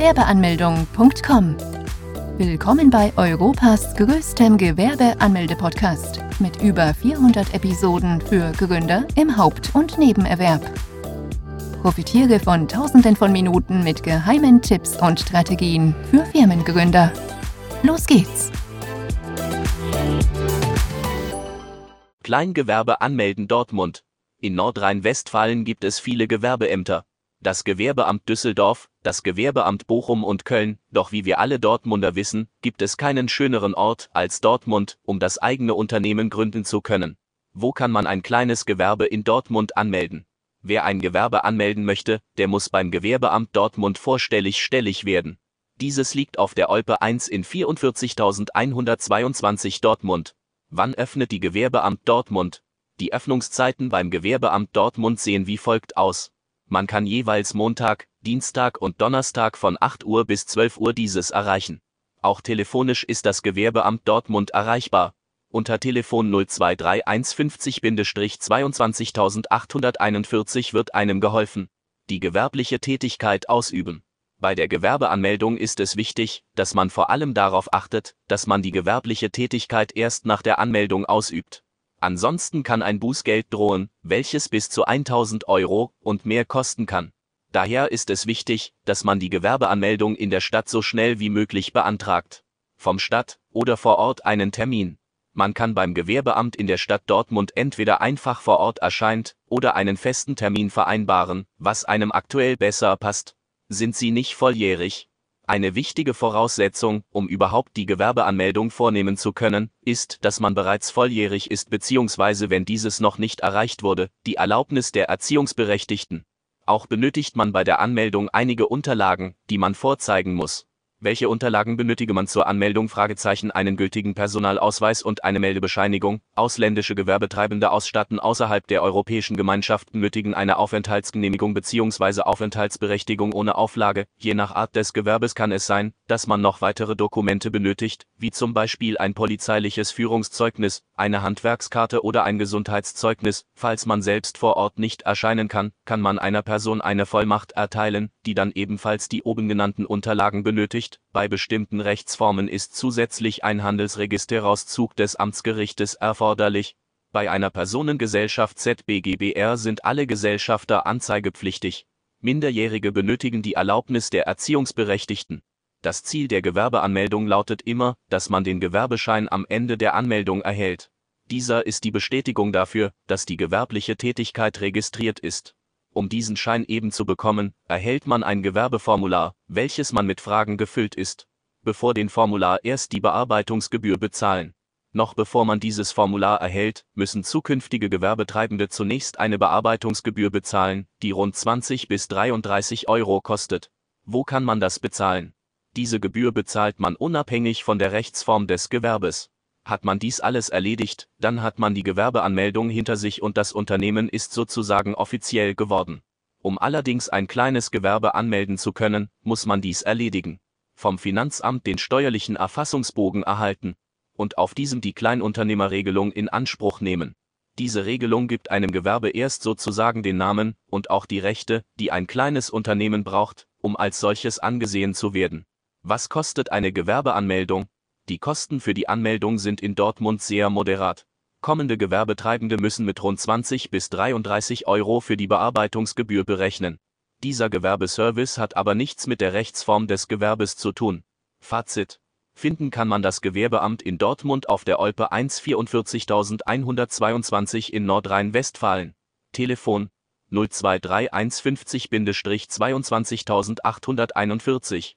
www.gewerbeanmeldung.com. Willkommen bei Europas größtem Gewerbeanmelde-Podcast mit über 400 Episoden für Gründer im Haupt- und Nebenerwerb. Profitiere von Tausenden von Minuten mit geheimen Tipps und Strategien für Firmengründer. Los geht's! Kleingewerbe anmelden Dortmund. In Nordrhein-Westfalen gibt es viele Gewerbeämter. Das Gewerbeamt Düsseldorf, das Gewerbeamt Bochum und Köln, doch wie wir alle Dortmunder wissen, gibt es keinen schöneren Ort als Dortmund, um das eigene Unternehmen gründen zu können. Wo kann man ein kleines Gewerbe in Dortmund anmelden? Wer ein Gewerbe anmelden möchte, der muss beim Gewerbeamt Dortmund vorstellig stellig werden. Dieses liegt auf der Olpe 1 in 44.122 Dortmund. Wann öffnet die Gewerbeamt Dortmund? Die Öffnungszeiten beim Gewerbeamt Dortmund sehen wie folgt aus. Man kann jeweils Montag, Dienstag und Donnerstag von 8 Uhr bis 12 Uhr dieses erreichen. Auch telefonisch ist das Gewerbeamt Dortmund erreichbar unter Telefon 02350-22841 wird einem geholfen. Die gewerbliche Tätigkeit ausüben. Bei der Gewerbeanmeldung ist es wichtig, dass man vor allem darauf achtet, dass man die gewerbliche Tätigkeit erst nach der Anmeldung ausübt. Ansonsten kann ein Bußgeld drohen, welches bis zu 1000 Euro und mehr kosten kann. Daher ist es wichtig, dass man die Gewerbeanmeldung in der Stadt so schnell wie möglich beantragt. Vom Stadt oder vor Ort einen Termin. Man kann beim Gewerbeamt in der Stadt Dortmund entweder einfach vor Ort erscheint oder einen festen Termin vereinbaren, was einem aktuell besser passt. Sind Sie nicht volljährig? Eine wichtige Voraussetzung, um überhaupt die Gewerbeanmeldung vornehmen zu können, ist, dass man bereits volljährig ist bzw. wenn dieses noch nicht erreicht wurde, die Erlaubnis der Erziehungsberechtigten. Auch benötigt man bei der Anmeldung einige Unterlagen, die man vorzeigen muss. Welche Unterlagen benötige man zur Anmeldung? Fragezeichen einen gültigen Personalausweis und eine Meldebescheinigung. Ausländische Gewerbetreibende ausstatten außerhalb der Europäischen Gemeinschaft benötigen eine Aufenthaltsgenehmigung bzw. Aufenthaltsberechtigung ohne Auflage. Je nach Art des Gewerbes kann es sein, dass man noch weitere Dokumente benötigt, wie zum Beispiel ein polizeiliches Führungszeugnis, eine Handwerkskarte oder ein Gesundheitszeugnis. Falls man selbst vor Ort nicht erscheinen kann, kann man einer Person eine Vollmacht erteilen, die dann ebenfalls die oben genannten Unterlagen benötigt nicht, bei bestimmten Rechtsformen ist zusätzlich ein Handelsregisterauszug des Amtsgerichtes erforderlich. Bei einer Personengesellschaft ZBGBR sind alle Gesellschafter anzeigepflichtig. Minderjährige benötigen die Erlaubnis der Erziehungsberechtigten. Das Ziel der Gewerbeanmeldung lautet immer, dass man den Gewerbeschein am Ende der Anmeldung erhält. Dieser ist die Bestätigung dafür, dass die gewerbliche Tätigkeit registriert ist. Um diesen Schein eben zu bekommen, erhält man ein Gewerbeformular, welches man mit Fragen gefüllt ist. Bevor den Formular erst die Bearbeitungsgebühr bezahlen. Noch bevor man dieses Formular erhält, müssen zukünftige Gewerbetreibende zunächst eine Bearbeitungsgebühr bezahlen, die rund 20 bis 33 Euro kostet. Wo kann man das bezahlen? Diese Gebühr bezahlt man unabhängig von der Rechtsform des Gewerbes. Hat man dies alles erledigt, dann hat man die Gewerbeanmeldung hinter sich und das Unternehmen ist sozusagen offiziell geworden. Um allerdings ein kleines Gewerbe anmelden zu können, muss man dies erledigen. Vom Finanzamt den steuerlichen Erfassungsbogen erhalten und auf diesem die Kleinunternehmerregelung in Anspruch nehmen. Diese Regelung gibt einem Gewerbe erst sozusagen den Namen und auch die Rechte, die ein kleines Unternehmen braucht, um als solches angesehen zu werden. Was kostet eine Gewerbeanmeldung? Die Kosten für die Anmeldung sind in Dortmund sehr moderat. Kommende Gewerbetreibende müssen mit rund 20 bis 33 Euro für die Bearbeitungsgebühr berechnen. Dieser Gewerbeservice hat aber nichts mit der Rechtsform des Gewerbes zu tun. Fazit. Finden kann man das Gewerbeamt in Dortmund auf der Olpe 1 44122 in Nordrhein-Westfalen. Telefon 02315-22841.